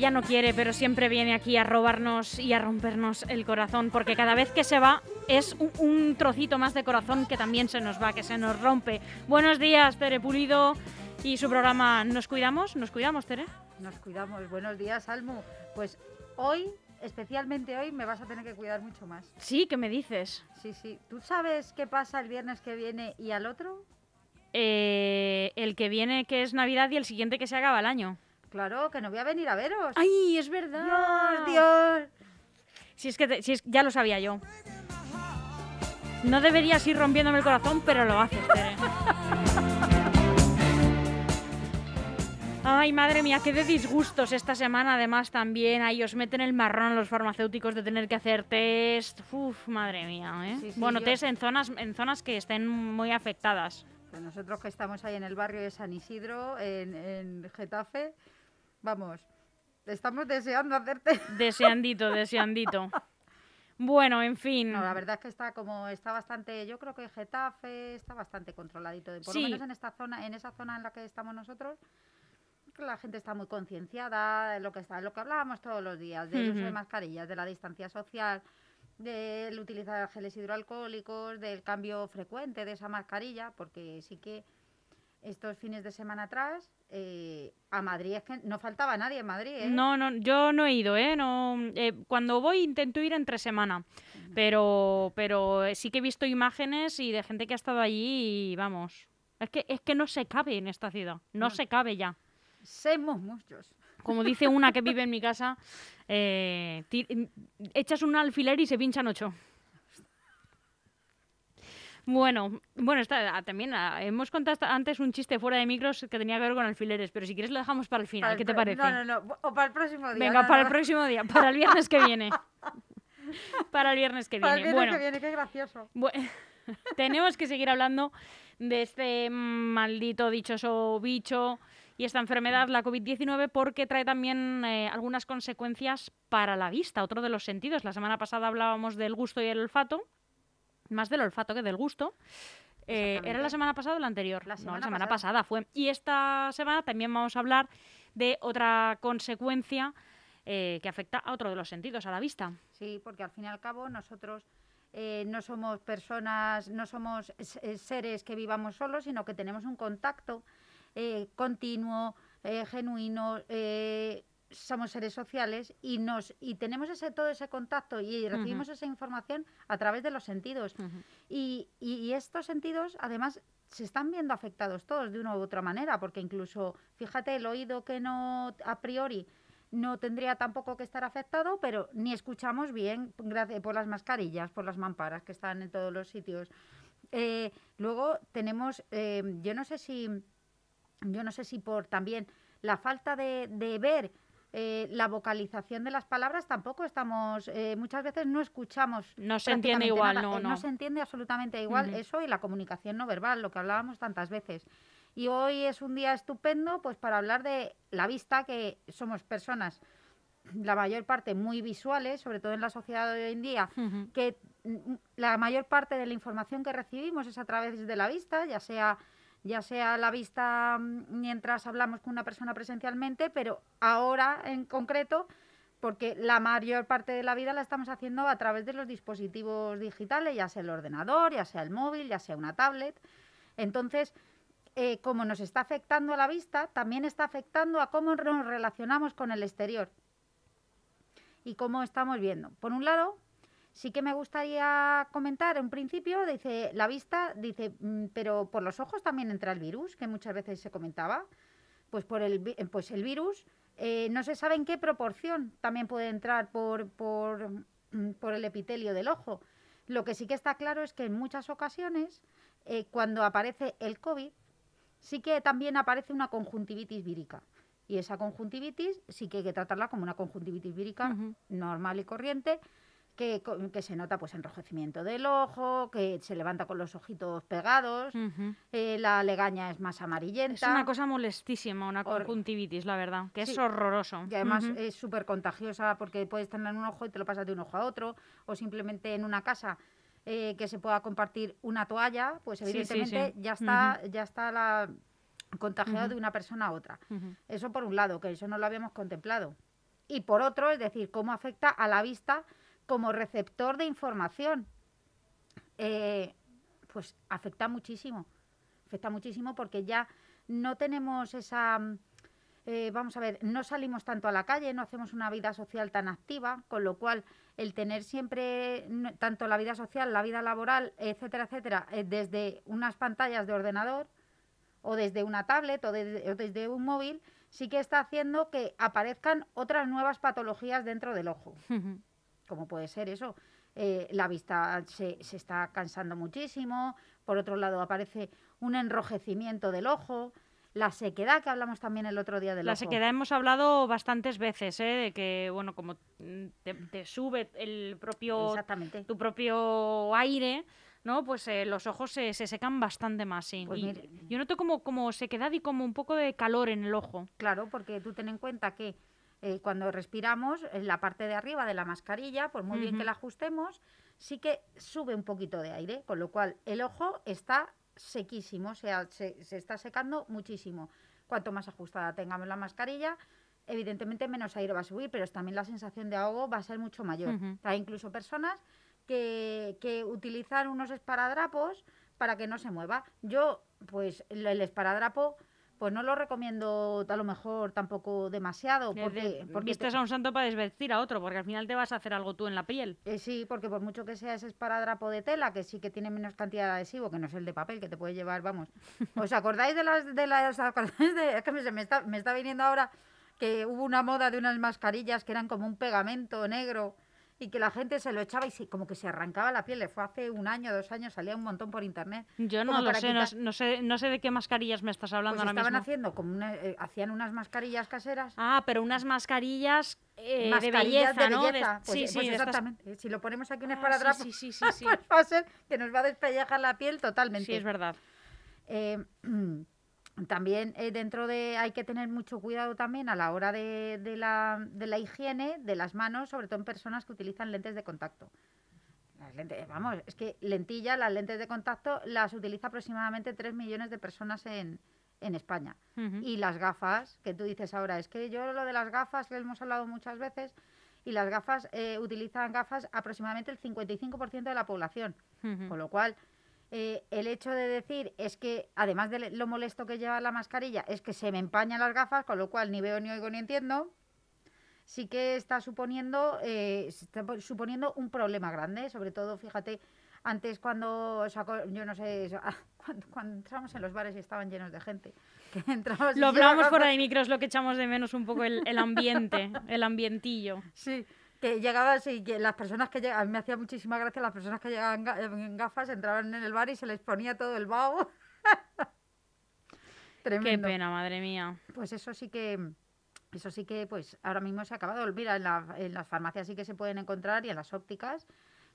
ella no quiere, pero siempre viene aquí a robarnos y a rompernos el corazón, porque cada vez que se va es un, un trocito más de corazón que también se nos va, que se nos rompe. Buenos días, Tere Pulido y su programa Nos Cuidamos. ¿Nos cuidamos, Tere? Nos cuidamos. Buenos días, Almu. Pues hoy, especialmente hoy, me vas a tener que cuidar mucho más. Sí, ¿qué me dices? Sí, sí. ¿Tú sabes qué pasa el viernes que viene y al otro? Eh, el que viene que es Navidad y el siguiente que se acaba el año. Claro, que no voy a venir a veros. ¡Ay, es verdad! Dios, Dios. Si es que te- si es- ya lo sabía yo. No deberías ir rompiéndome el corazón, pero lo haces, Tere. Ay, madre mía, qué de disgustos esta semana además también. Ahí os meten el marrón los farmacéuticos de tener que hacer test. Uf, madre mía, ¿eh? Sí, sí, bueno, yo- test en zonas, en zonas que estén muy afectadas. Pues nosotros que estamos ahí en el barrio de San Isidro, en, en Getafe, vamos, estamos deseando hacerte. Deseandito, deseandito. Bueno, en fin. No, la verdad es que está como está bastante, yo creo que Getafe está bastante controladito, por Sí. lo menos en esta zona, en esa zona en la que estamos nosotros, la gente está muy concienciada de lo que está, lo que hablábamos todos los días, del uso de mascarillas, de la distancia social, del utilizar geles hidroalcohólicos, del cambio frecuente de esa mascarilla, porque sí que estos fines de semana atrás eh, a Madrid es que no faltaba nadie en Madrid, ¿eh? No, no, yo no he ido, ¿eh? No, eh, cuando voy intento ir entre semana, pero, pero eh, sí que he visto imágenes y de gente que ha estado allí y vamos, es que, es que no se cabe en esta ciudad, no, No. se cabe ya. Somos muchos. Como dice una que vive en mi casa, eh, ti- echas un alfiler y se pinchan ocho. Bueno, bueno, está, ah, también ah, hemos contado antes un chiste fuera de micros que tenía que ver con alfileres, pero si quieres lo dejamos para el final, Para el ¿qué te parece? No, no, no, o para el próximo día. Venga, no, para no. el próximo día, para el viernes que viene. Para el viernes que Para viene. el viernes bueno, que viene, qué gracioso. bu- tenemos que seguir hablando de este maldito dichoso bicho y esta enfermedad, la COVID-19, porque trae también eh, algunas consecuencias para la vista, otro de los sentidos. La semana pasada hablábamos del gusto y el olfato, más del olfato que del gusto. Eh, ¿Era la semana pasada o la anterior? La no, la semana semana pasada. pasada fue. Y esta semana también vamos a hablar de otra consecuencia eh, que afecta a otro de los sentidos, a la vista. Sí, porque al fin y al cabo nosotros eh, no somos personas, no somos eh, seres que vivamos solos, sino que tenemos un contacto continuo, genuino, eh, somos seres sociales y nos y tenemos ese todo ese contacto y recibimos esa información a través de los sentidos. Y, y- y estos sentidos, además, se están viendo afectados todos de una u otra manera, porque incluso, fíjate, el oído que no a priori no tendría tampoco que estar afectado, pero ni escuchamos bien gracias por las mascarillas, por las mamparas que están en todos los sitios. Eh, luego tenemos, eh, yo no sé si, yo no sé si por también la falta de, de ver eh, la vocalización de las palabras tampoco estamos, eh, muchas veces no escuchamos. No se entiende igual, nada. no, Eh, no. se entiende absolutamente igual eso y la comunicación no verbal, lo que hablábamos tantas veces. Y hoy es un día estupendo pues para hablar de la vista, que somos personas, la mayor parte muy visuales, sobre todo en la sociedad de hoy en día, que mm, la mayor parte de la información que recibimos es a través de la vista, ya sea ya sea la vista mm, mientras hablamos con una persona presencialmente, pero ahora en concreto, porque la mayor parte de la vida la estamos haciendo a través de los dispositivos digitales, ya sea el ordenador, ya sea el móvil, ya sea una tablet. Entonces, eh, como nos está afectando a la vista, también está afectando a cómo nos relacionamos con el exterior y cómo estamos viendo. Por un lado, sí que me gustaría comentar en principio, dice, la vista, dice, mm, pero por los ojos también entra el virus, que muchas veces se comentaba. Pues por el, pues el virus, eh, no se sabe en qué proporción también puede entrar por, por, mm, por el epitelio del ojo. Lo que sí que está claro es que en muchas ocasiones, eh, cuando aparece el COVID, sí que también aparece una conjuntivitis vírica. Y esa conjuntivitis sí que hay que tratarla como una conjuntivitis vírica normal y corriente, que, que se nota pues enrojecimiento del ojo, que se levanta con los ojitos pegados, eh, la legaña es más amarillenta. Es una cosa molestísima, una conjuntivitis, la verdad, que es horroroso. Y además es súper contagiosa porque puedes tener en un ojo y te lo pasas de un ojo a otro, o simplemente en una casa eh, que se pueda compartir una toalla, pues Sí, sí, sí. evidentemente ya está, ya está la contagiado Ujú. de una persona a otra. Eso por un lado, que eso no lo habíamos contemplado. y por otro, es decir, cómo afecta a la vista como receptor de información. Eh, pues afecta muchísimo, afecta muchísimo porque ya no tenemos esa, eh, vamos a ver, no salimos tanto a la calle, no hacemos una vida social tan activa, con lo cual el tener siempre tanto la vida social, la vida laboral, etcétera, etcétera, eh, desde unas pantallas de ordenador o desde una tablet o desde un móvil, sí que está haciendo que aparezcan otras nuevas patologías dentro del ojo como puede ser eso. eh, la vista se, se está cansando muchísimo, por otro lado aparece un enrojecimiento del ojo, la sequedad que hablamos también el otro día del La ojo. sequedad hemos hablado bastantes veces, ¿eh? De que, bueno, como te, te sube el propio, Exactamente. tu propio aire, ¿no? Pues eh, los ojos se, se secan bastante más, sí. Pues Y yo noto como, como sequedad y como un poco de calor en el ojo. Claro, porque tú ten en cuenta que eh, cuando respiramos, en la parte de arriba de la mascarilla, por muy bien que la ajustemos, sí que sube un poquito de aire, con lo cual el ojo está sequísimo, o sea, se, se está secando muchísimo. Cuanto más ajustada tengamos la mascarilla, evidentemente menos aire va a subir, pero también la sensación de ahogo va a ser mucho mayor. Hay incluso personas que, que utilizan unos esparadrapos para que no se mueva. Yo, pues, el esparadrapo, pues no lo recomiendo a lo mejor tampoco demasiado, porque, porque vistes te- a un santo para desvestir a otro, porque al final te vas a hacer algo tú en la piel. eh, sí, porque por mucho que sea ese esparadrapo de tela, que sí que tiene menos cantidad de adhesivo, que no es el de papel, que te puede llevar, vamos. ¿Os acordáis de las de las de- es que me, me está, me está viniendo ahora que hubo una moda de unas mascarillas que eran como un pegamento negro y que la gente se lo echaba y se- como que se arrancaba la piel. Le fue hace un año, dos años, salía un montón por internet. Yo no lo sé, no, quitar- no sé, no sé de qué mascarillas me estás hablando Pues ahora estaban mismo. haciendo como una, eh, hacían unas mascarillas caseras. Ah, pero unas mascarillas, eh, de belleza, ¿no? De- belleza. Pues, sí, sí, pues de estas- exactamente. Si lo ponemos aquí un Ah, esparadrapo, sí, sí, sí, sí, sí. pues va a ser que nos va a despellejar la piel totalmente. Sí, es verdad. Eh, también eh, dentro de hay que tener mucho cuidado también a la hora de, de la, de la higiene de las manos, sobre todo en personas que utilizan lentes de contacto. Las lentes, vamos, es que lentillas, las lentes de contacto las utiliza aproximadamente 3 millones de personas en, en España. Y las gafas, que tú dices ahora, es que yo lo de las gafas, que hemos hablado muchas veces, y las gafas eh, utilizan gafas aproximadamente el 55% de la población. Con lo cual, eh, el hecho de decir es que, además de lo molesto que lleva la mascarilla, es que se me empañan las gafas, con lo cual ni veo, ni oigo, ni entiendo, sí que está suponiendo, eh, está po- suponiendo un problema grande. Sobre todo, fíjate, antes cuando, sacó, yo no sé, cuando, cuando entramos en los bares y estaban llenos de gente. Que Lo hablábamos fuera gafas- de micros, lo que echamos de menos un poco el, el ambiente, el ambientillo. Sí, que llegabas y que las personas que llegaban, me hacía muchísima gracia, las personas que llegaban ga- en gafas entraban en el bar y se les ponía todo el vaho. Qué Tremendo. pena, madre mía. Pues eso sí que, eso sí que, pues ahora mismo se ha acabado. Mira, en, la- en las farmacias sí que se pueden encontrar y en las ópticas,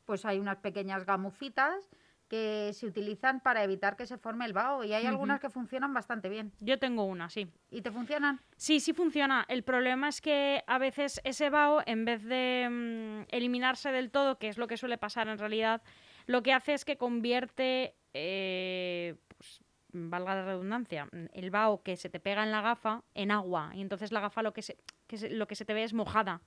pues hay unas pequeñas gamufitas que se utilizan para evitar que se forme el vaho y hay algunas que funcionan bastante bien. Yo tengo una, sí. ¿Y te funcionan? Sí, sí funciona. El problema es que a veces ese vaho, en vez de mm, eliminarse del todo, que es lo que suele pasar en realidad, lo que hace es que convierte, eh, pues, valga la redundancia, el vaho que se te pega en la gafa en agua. Y entonces la gafa lo que se, que se- lo que se te ve es mojada.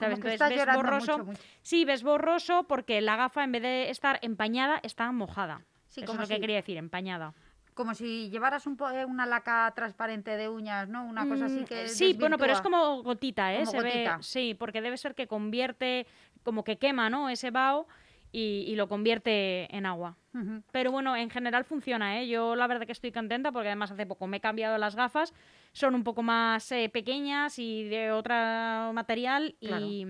¿Sabes? Como que Entonces estás ves borroso. mucho, mucho. Sí, ves borroso porque la gafa, en vez de estar empañada, está mojada. Sí, Eso como es lo que quería decir, empañada. Como si llevaras un eh, una laca transparente de uñas, ¿no? Una cosa así Mm, que Sí, bueno, pero es como gotita, ¿eh? Como Se ve- gotita. sí, porque debe ser que convierte, como que quema, ¿no? Ese vaho y, y lo convierte en agua. Pero bueno, en general funciona, ¿eh? Yo la verdad que estoy contenta porque además hace poco me he cambiado las gafas. Son un poco más eh, pequeñas y de otro material Claro. y,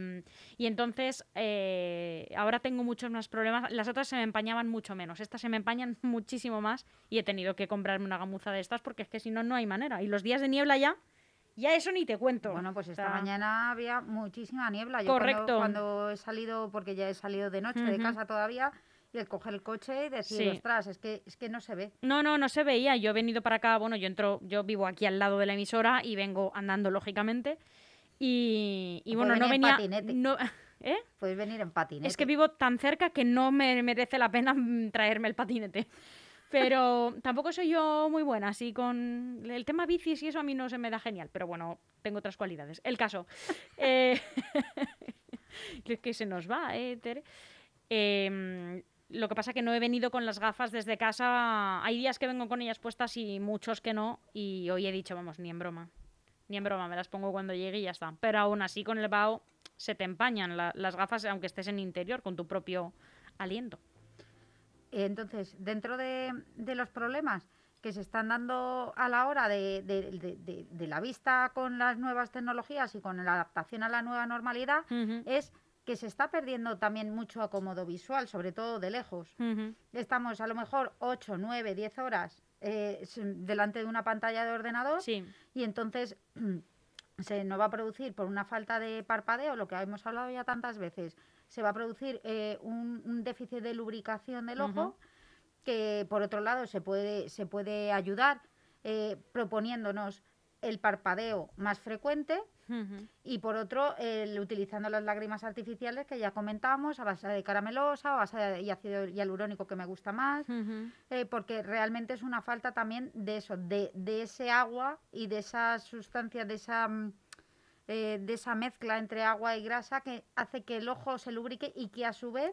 y entonces eh, ahora tengo muchos más problemas. Las otras se me empañaban mucho menos. Estas se me empañan muchísimo más y he tenido que comprarme una gamuza de estas porque es que si no, no hay manera. Y los días de niebla ya, ya eso ni te cuento. Bueno, pues O esta sea, mañana había muchísima niebla. Yo Correcto. Cuando, he salido, porque ya he salido de noche de casa todavía, y el coger el coche y decir, Sí. ostras, es que, es que no se ve. No, no, no se veía. Yo he venido para acá, bueno, yo entro, yo vivo aquí al lado de la emisora y vengo andando lógicamente. Y, bueno, no en venía. patinete. No, ¿eh? Puedes venir en patinete. Es que vivo tan cerca que no me merece la pena mm, traerme el patinete. Pero tampoco soy yo muy buena, así con el tema bicis y eso a mí no se me da genial, pero bueno, tengo otras cualidades. El caso, eh... que se nos va, ¿eh, Tere? Em, lo que pasa que no he venido con las gafas desde casa. Hay días que vengo con ellas puestas y muchos que no. Y hoy he dicho, vamos, ni en broma. Ni en broma, me las pongo cuando llegue y ya está. Pero aún así con el bao se te empañan las gafas aunque estés en interior con tu propio aliento. Entonces, dentro de, los problemas que se están dando a la hora de, de, la vista con las nuevas tecnologías y con la adaptación a la nueva normalidad, es que se está perdiendo también mucho acomodo visual, sobre todo de lejos. Estamos a lo mejor 8, 9, 10 horas eh, delante de una pantalla de ordenador y entonces se nos va a producir por una falta de parpadeo, lo que hemos hablado ya tantas veces, se va a producir eh, un, déficit de lubricación del ojo que por otro lado se puede, se puede ayudar eh, proponiéndonos el parpadeo más frecuente y por otro, el, utilizando las lágrimas artificiales que ya comentábamos, a base de caramelosa o a base de ácido hialurónico que me gusta más, eh, porque realmente es una falta también de eso, de, de ese agua y de esa sustancia, de esa... Eh, de esa mezcla entre agua y grasa que hace que el ojo se lubrique y que a su vez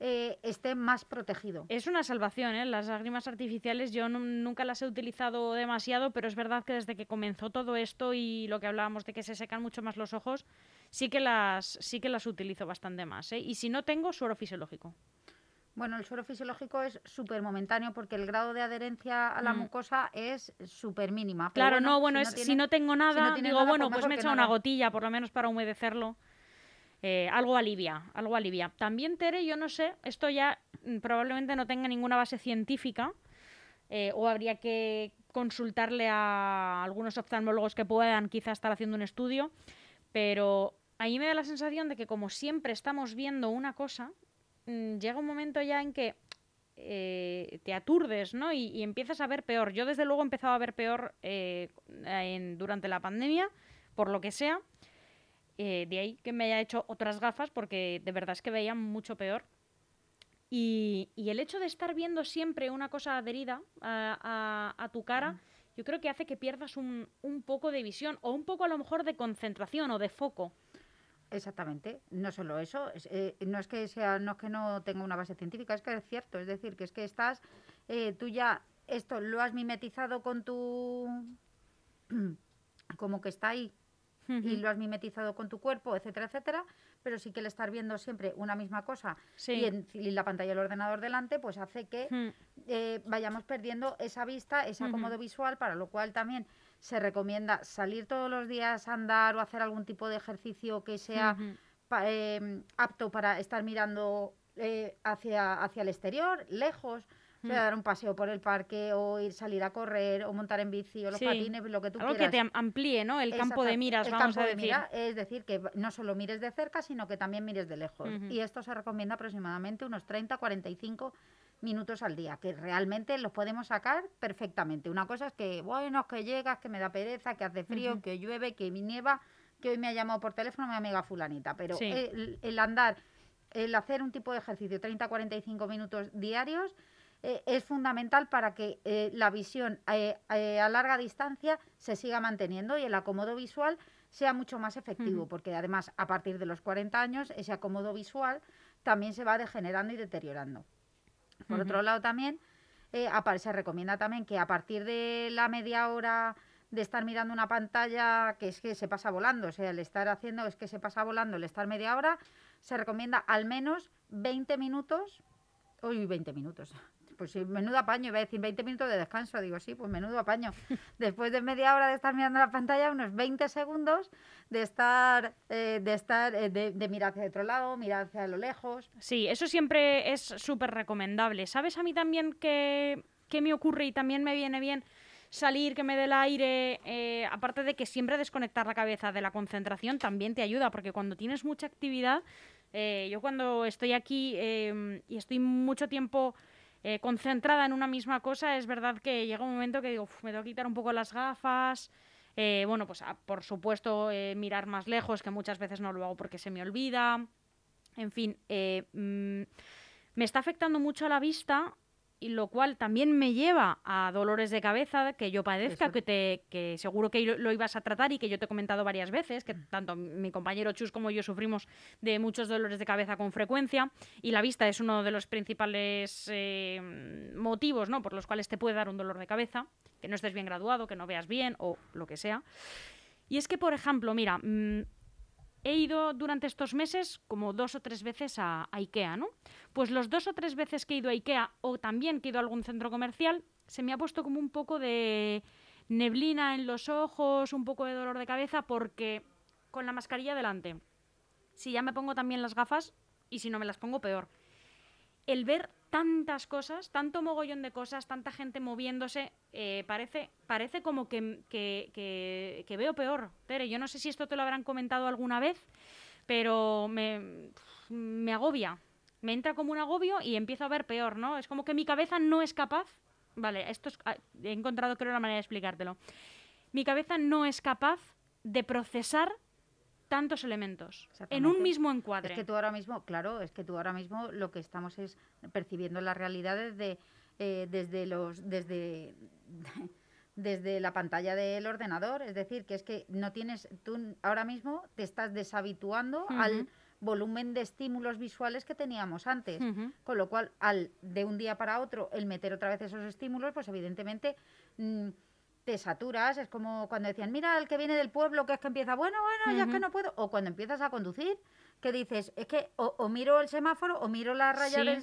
eh, esté más protegido. Es una salvación, ¿eh? Las lágrimas artificiales yo nunca las he utilizado demasiado, pero es verdad que desde que comenzó todo esto y lo que hablábamos de que se secan mucho más los ojos, sí que las, sí que las utilizo bastante más, ¿eh? Y si no tengo, suero fisiológico. Bueno, el suero fisiológico es súper momentáneo porque el grado de adherencia a la mm. mucosa es súper mínima. Claro, no, bueno, si, es, si no tengo nada, digo, bueno, pues, pues me echo una gotilla, por lo menos para humedecerlo. Eh, algo alivia, algo alivia. También, Tere, yo no sé, esto ya mm, probablemente no tenga ninguna base científica eh, o habría que consultarle a algunos oftalmólogos que puedan quizá estar haciendo un estudio, pero a mí me da la sensación de que como siempre estamos viendo una cosa, mm, llega un momento ya en que eh, te aturdes, ¿no? Y, empiezas a ver peor. Yo desde luego he empezado a ver peor durante la pandemia, por lo que sea. Eh, de ahí que me haya hecho otras gafas porque de verdad es que veía mucho peor. Y, el hecho de estar viendo siempre una cosa adherida a, tu cara, yo creo que hace que pierdas un, poco de visión o un poco a lo mejor de concentración o de foco. Exactamente, no solo eso, eh, no es que sea, no es que no tenga una base científica, es que es cierto, es decir, que es que estás, eh, tú ya esto lo has mimetizado con tu, como que está ahí y lo has mimetizado con tu cuerpo, etcétera, etcétera, pero sí que el estar viendo siempre una misma cosa y, en, la pantalla del ordenador delante, pues hace que eh, vayamos perdiendo esa vista, ese acomodo visual, para lo cual también se recomienda salir todos los días a andar o hacer algún tipo de ejercicio que sea em, apto para estar mirando eh, hacia, hacia el exterior, lejos o sea, mm. dar un paseo por el parque o ir salir a correr o montar en bici o los patines, lo que tú Algo quieras. que te amplíe, ¿no? El campo de miras, el vamos campo a decir. De mira, es decir, que no solo mires de cerca, sino que también mires de lejos. Y esto se recomienda aproximadamente unos 30-45 minutos al día, que realmente los podemos sacar perfectamente. Una cosa es que, bueno, que llegas, que me da pereza, que hace frío, que llueve, que nieva, que hoy me ha llamado por teléfono mi amiga fulanita, pero el, el andar, el hacer un tipo de ejercicio 30-45 minutos diarios eh, es fundamental para que eh, la visión eh, a larga distancia se siga manteniendo y el acomodo visual sea mucho más efectivo, porque además a partir de los 40 años ese acomodo visual también se va degenerando y deteriorando. Por otro lado también se recomienda también que a partir de la media hora de estar mirando una pantalla que es que se pasa volando, o sea, el estar haciendo es que se pasa volando, el estar media hora, se recomienda al menos 20 minutos, uy, 20 minutos, pues sí, menudo apaño, iba a decir 20 minutos de descanso, digo, sí, pues menudo apaño. Después de media hora de estar mirando la pantalla, unos 20 segundos de estar, eh, de, estar eh, de, mirar hacia otro lado, mirar hacia lo lejos. Sí, eso siempre es súper recomendable. ¿Sabes a mí también qué, me ocurre y también me viene bien? salir, que me dé el aire, eh, aparte de que siempre desconectar la cabeza de la concentración también te ayuda, porque cuando tienes mucha actividad, yo cuando estoy aquí y estoy mucho tiempo eh, concentrada en una misma cosa, es verdad que llega un momento que digo, me tengo que quitar un poco las gafas. Eh, bueno, pues ah, por supuesto eh, mirar más lejos, que muchas veces no lo hago porque se me olvida. En fin, mm, me está afectando mucho a la vista y lo cual también me lleva a dolores de cabeza que yo padezca, Eso- que, te, que seguro que lo, lo ibas a tratar y que yo te he comentado varias veces, que tanto mi compañero Chus como yo sufrimos de muchos dolores de cabeza con frecuencia y la vista es uno de los principales eh, motivos ¿no? por los cuales te puede dar un dolor de cabeza, que no estés bien graduado, que no veas bien o lo que sea. Y es que, por ejemplo, mira, mm, he ido durante estos meses como dos o tres veces a, IKEA, ¿no? Pues los dos o tres veces que he ido a IKEA o también que he ido a algún centro comercial, se me ha puesto como un poco de neblina en los ojos, un poco de dolor de cabeza, porque con la mascarilla delante, si ya me pongo también las gafas y si no me las pongo peor. El ver tantas cosas, tanto mogollón de cosas, tanta gente moviéndose, eh, parece, parece como que, que- veo peor. Tere, yo no sé si esto te lo habrán comentado alguna vez, pero me, me agobia. Me entra como un agobio y empiezo a ver peor, ¿no? Es como que mi cabeza no es capaz. Vale, esto es, ah, he encontrado creo la manera de explicártelo. Mi cabeza no es capaz de procesar tantos elementos en un mismo encuadre. Es que tú ahora mismo, claro, es que tú ahora mismo lo que estamos es percibiendo la realidad desde, eh, desde los, desde, desde la pantalla del ordenador. Es decir, que es que no tienes, tú ahora mismo te estás deshabituando al volumen de estímulos visuales que teníamos antes. Con lo cual, al de un día para otro, el meter otra vez esos estímulos, pues evidentemente mm, te saturas. Es como cuando decían, mira, el que viene del pueblo, que es que empieza, bueno, bueno, ya es que no puedo. O cuando empiezas a conducir, que dices, es que o, o miro el semáforo o miro la raya Sí. del.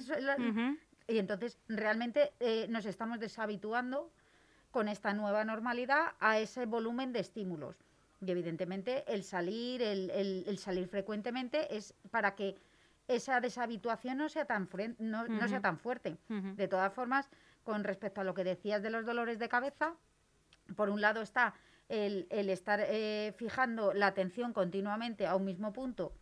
Y entonces realmente eh, nos estamos deshabituando con esta nueva normalidad a ese volumen de estímulos. Y evidentemente el salir, el, el- el salir frecuentemente es para que esa deshabituación no sea tan, no, no sea tan fuerte. De todas formas, con respecto a lo que decías de los dolores de cabeza, por un lado está el, el estar eh, fijando la atención continuamente a un mismo punto,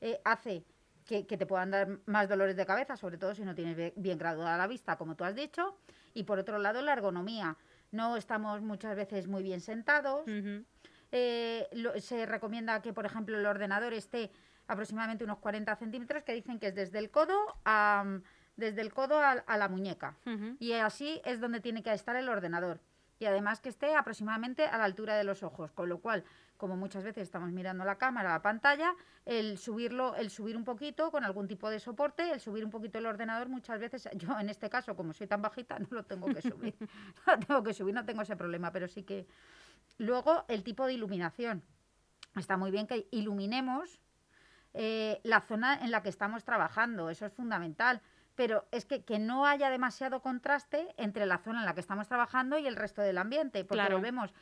eh, hace que, que te puedan dar más dolores de cabeza, sobre todo si no tienes bien graduada la vista, como tú has dicho. Y por otro lado, la ergonomía. No estamos muchas veces muy bien sentados. Eh, lo- se recomienda que, por ejemplo, el ordenador esté aproximadamente unos 40 centímetros, que dicen que es desde el codo a, desde el codo a, a la muñeca. Y así es donde tiene que estar el ordenador. Y además que esté aproximadamente a la altura de los ojos, con lo cual, como muchas veces estamos mirando la cámara, la pantalla, el subirlo, el subir un poquito con algún tipo de soporte, el subir un poquito el ordenador, muchas veces, yo en este caso, como soy tan bajita, no lo tengo que subir. no tengo que subir, no tengo ese problema, pero sí que. Luego, el tipo de iluminación. Está muy bien que iluminemos eh, la zona en la que estamos trabajando, eso es fundamental. Pero es que, que no haya demasiado contraste entre la zona en la que estamos trabajando y el resto del ambiente, porque Claro. volvemos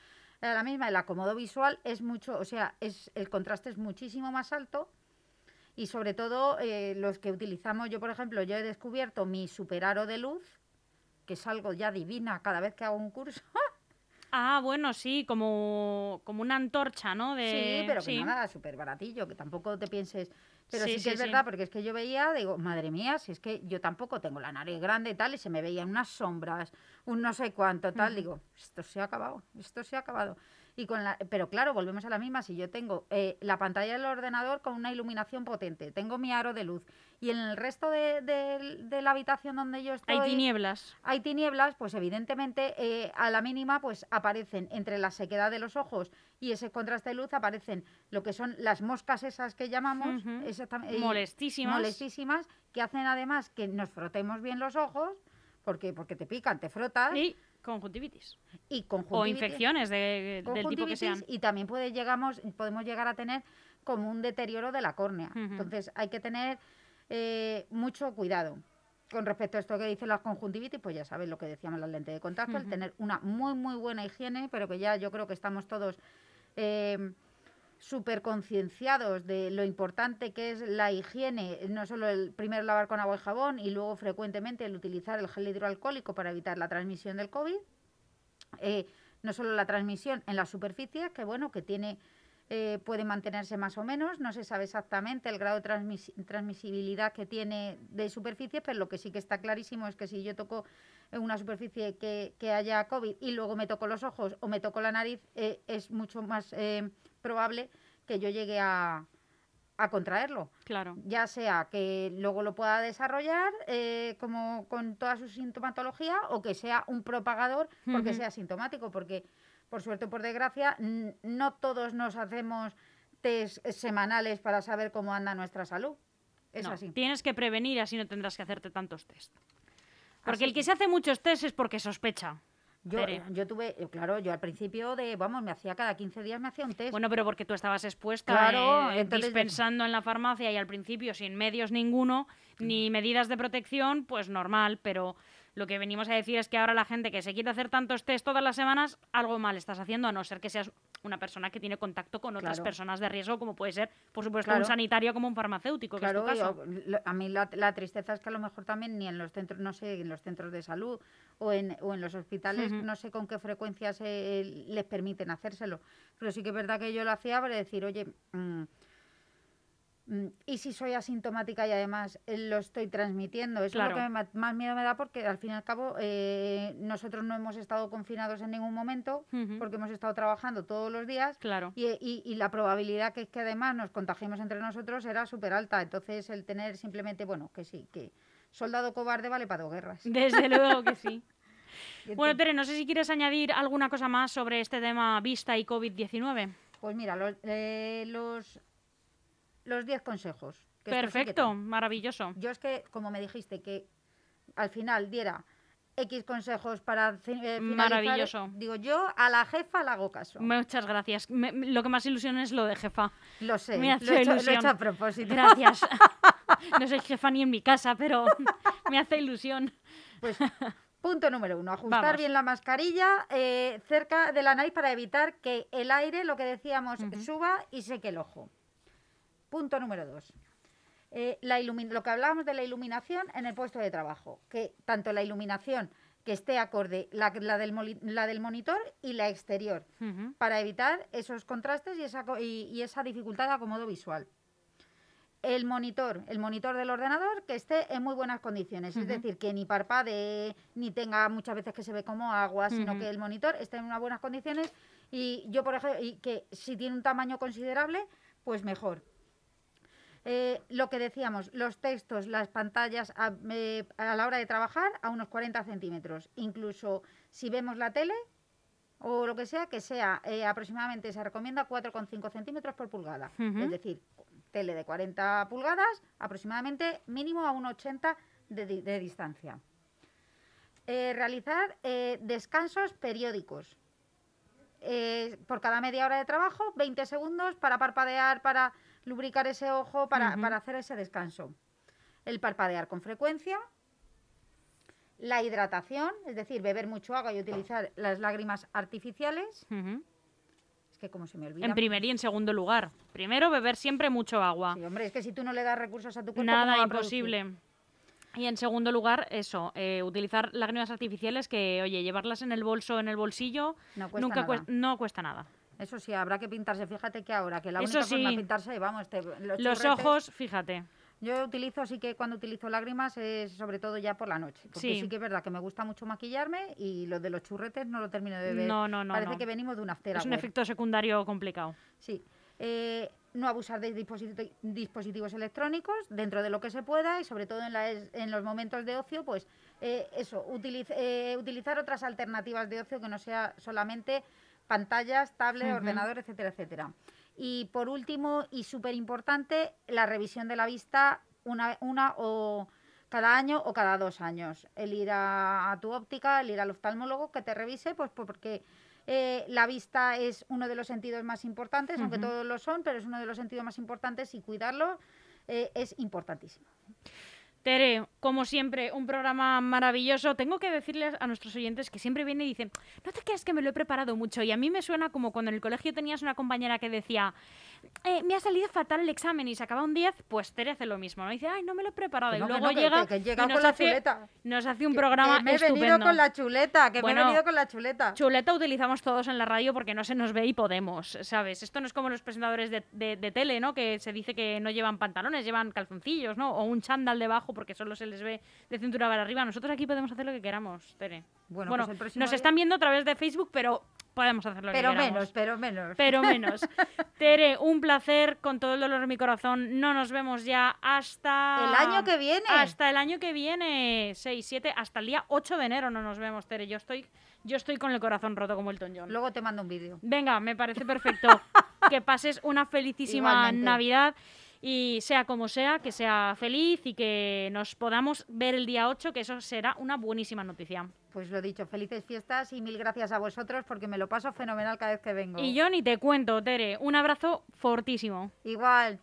a la misma, el acomodo visual es mucho, o sea, es el contraste es muchísimo más alto y sobre todo eh, los que utilizamos, yo por ejemplo, yo he descubierto mi superaro de luz, que es algo ya divina cada vez que hago un curso. Ah, bueno, sí, como, como una antorcha, ¿no? De... Sí, pero que nada, súper baratillo, que tampoco te pienses. Pero Sí, sí, que sí, es sí. verdad, porque es que yo veía, digo, madre mía, si es que yo tampoco tengo la nariz grande y tal, y se me veían unas sombras, un no sé cuánto, tal. Digo, esto se ha acabado, esto se ha acabado. Y con la, pero claro, volvemos a la misma. Si yo tengo eh, la pantalla del ordenador con una iluminación potente, tengo mi aro de luz, y en el resto de, de- de la habitación donde yo estoy Hay tinieblas. hay tinieblas, pues evidentemente eh, a la mínima pues aparecen entre la sequedad de los ojos y ese contraste de luz aparecen lo que son las moscas esas que llamamos, y- Molestísimas. molestísimas, que hacen además que nos frotemos bien los ojos, porque porque te pican, te frotas Y conjuntivitis. y O conjuntivitis- infecciones de- del tipo que sean. y también puede llegamos, podemos llegar a tener como un deterioro de la córnea. Entonces hay que tener eh, mucho cuidado. Con respecto a esto que dicen las conjuntivitis, pues ya sabéis lo que decíamos las lentes de contacto, el tener una muy, muy buena higiene, pero que ya yo creo que estamos todos eh, súper concienciados de lo importante que es la higiene, no solo el primero lavar con agua y jabón y luego frecuentemente el utilizar el gel hidroalcohólico para evitar la transmisión del COVID. Eh, no solo la transmisión en las superficies, que bueno, que tiene eh, puede mantenerse más o menos, no se sabe exactamente el grado de transmis- transmisibilidad que tiene de superficie, pero lo que sí que está clarísimo es que si yo toco una superficie que, que haya COVID y luego me toco los ojos o me toco la nariz, eh, es mucho más eh, probable que yo llegue a, a contraerlo. Claro. Ya sea que luego lo pueda desarrollar eh, como con toda su sintomatología o que sea un propagador porque sea sintomático, porque por suerte o por desgracia no todos nos hacemos test semanales para saber cómo anda nuestra salud. Es No, así. Tienes que prevenir, así no tendrás que hacerte tantos test. Porque Así el que se hace muchos test es porque sospecha. Yo, yo tuve, eh, claro, yo al principio de, vamos, me hacía cada 15 días me hacía un test. Bueno, pero porque tú estabas expuesta, Claro, eh, entonces- dispensando en la farmacia y al principio sin medios ninguno, ni medidas de protección, pues normal, pero lo que venimos a decir es que ahora la gente que se quiere hacer tantos test todas las semanas, algo mal estás haciendo, a no ser que seas una persona que tiene contacto con otras Claro. personas de riesgo, como puede ser, por supuesto, Claro. un sanitario como un farmacéutico, que Claro, es tu caso. yo- a mí la, la tristeza es que a lo mejor también ni en los centros, no sé, en los centros de salud o en, o en los hospitales, no sé con qué frecuencia se les permiten hacérselo. Pero sí que es verdad que yo lo hacía para decir, oye, mm, mm, ¿y si soy asintomática y además eh, lo estoy transmitiendo? Eso es lo que me más miedo me da porque al fin y al cabo eh, nosotros no hemos estado confinados en ningún momento porque hemos estado trabajando todos los días Claro. y, y- y la probabilidad que es que además nos contagiemos entre nosotros era súper alta. Entonces, el tener simplemente, bueno, que sí, que soldado cobarde vale para dos guerras. Desde luego que sí. Bueno, Tere, no sé si quieres añadir alguna cosa más sobre este tema vista y COVID-19. pues mira, los, eh, los, los 10 consejos. que esto sí que Perfecto, maravilloso. Yo es que, como me dijiste, que al final diera X consejos para eh, Maravilloso. digo, yo a la jefa le hago caso. Muchas gracias. Me- lo que más ilusión es lo de jefa. Lo sé, me lo, hace he hecho, lo he hecho a propósito. Gracias. No soy jefa ni en mi casa, pero me hace ilusión. Pues punto número uno, ajustar Vamos. bien la mascarilla eh, cerca de la nariz para evitar que el aire, lo que decíamos, suba y seque el ojo. Punto número dos. eh, la lo que hablábamos de la iluminación en el puesto de trabajo, que tanto la iluminación que esté acorde, la, la del, moli- la del monitor y la exterior, para evitar esos contrastes y esa, y esa dificultad de acomodo visual. El monitor, el monitor del ordenador que esté en muy buenas condiciones, es decir, que ni parpadee, ni tenga muchas veces que se ve como agua, sino que el monitor esté en unas buenas condiciones y yo, por ejemplo, y que si tiene un tamaño considerable, pues mejor. Eh, lo que decíamos, los textos, las pantallas a, eh, a la hora de trabajar a unos 40 centímetros. Incluso si vemos la tele o lo que sea, que sea eh, aproximadamente, se recomienda 4,5 centímetros por pulgada. Es decir, tele de 40 pulgadas, aproximadamente mínimo a 1,80 de, di- de distancia. Eh, realizar eh, descansos periódicos. Eh, por cada media hora de trabajo, 20 segundos para parpadear, para lubricar ese ojo, para, hacer ese descanso. El parpadear con frecuencia. La hidratación, es decir, beber mucho agua y utilizar las lágrimas artificiales. Es que como se me olvida. En primer y en segundo lugar. Primero, beber siempre mucho agua. Sí, hombre, es que si tú no le das recursos a tu cuerpo, ¿cómo Nada imposible. Y en segundo lugar, eso, eh, utilizar lágrimas artificiales que, oye, llevarlas en el bolso, en el bolsillo, No cuesta nunca nada. no cuesta nada. Eso sí, habrá que pintarse. Fíjate que ahora, que la Eso única forma de pintarse, vamos, te- los, Los churretes- ojos, fíjate. Yo utilizo, así que cuando utilizo lágrimas es sobre todo ya por la noche. Porque Sí. sí, que es verdad que me gusta mucho maquillarme y lo de los churretes no lo termino de beber. No, no, no. Parece no. que venimos de un after Es un efecto secundario complicado. Sí. Eh, no abusar de dispositi- dispositivos electrónicos dentro de lo que se pueda y sobre todo en, la es- en los momentos de ocio, pues eh, eso, utiliz- eh, utilizar otras alternativas de ocio que no sea solamente pantallas, tablet, Ujú. ordenador, etcétera, etcétera. Y por último, y súper importante, la revisión de la vista una, una o cada año o cada dos años. El ir a, a tu óptica, el ir al oftalmólogo que te revise, pues po- porque eh, la vista es uno de los sentidos más importantes, aunque todos lo son, pero es uno de los sentidos más importantes y cuidarlo eh, es importantísimo. Tere, como siempre, un programa maravilloso. Tengo que decirles a nuestros oyentes que siempre vienen y dicen, no te creas que me lo he preparado mucho. Y a mí me suena como cuando en el colegio tenías una compañera que decía, "Eh, me ha salido fatal el examen y sacaba un 10, pues Tere hace lo mismo. ¿no? dice, ay, no me lo he preparado. Y luego no, que- llega, que- que he y llegado nos con la hace, chuleta. nos hace un Que- programa que me he estupendo. venido con la chuleta, que Bueno, me he venido con la chuleta. Chuleta utilizamos todos en la radio porque no se nos ve y podemos, ¿sabes? Esto no es como los presentadores de, de- de tele, ¿no? Que se dice que no llevan pantalones, llevan calzoncillos, ¿no? O un chándal debajo porque solo se les ve de cintura para arriba. Nosotros aquí podemos hacer lo que queramos, Tere. Bueno, Bueno, pues nos día- están viendo a través de Facebook, pero podemos hacer lo pero que menos, pero menos. Pero menos. Tere, un placer, con todo el dolor de mi corazón. No nos vemos ya hasta... El año que viene. Hasta el año que viene. 6, 7, hasta el día 8 de enero no nos vemos, Tere. Yo estoy, yo estoy con el corazón roto como el John. Luego te mando un vídeo. Venga, me parece perfecto. que pases una felicísima Igualmente. Navidad y sea como sea, que sea feliz y que nos podamos ver el día 8, que eso será una buenísima noticia. Pues lo dicho, felices fiestas y mil gracias a vosotros porque me lo paso fenomenal cada vez que vengo. Y yo ni te cuento, Tere. Un abrazo fortísimo. Igual.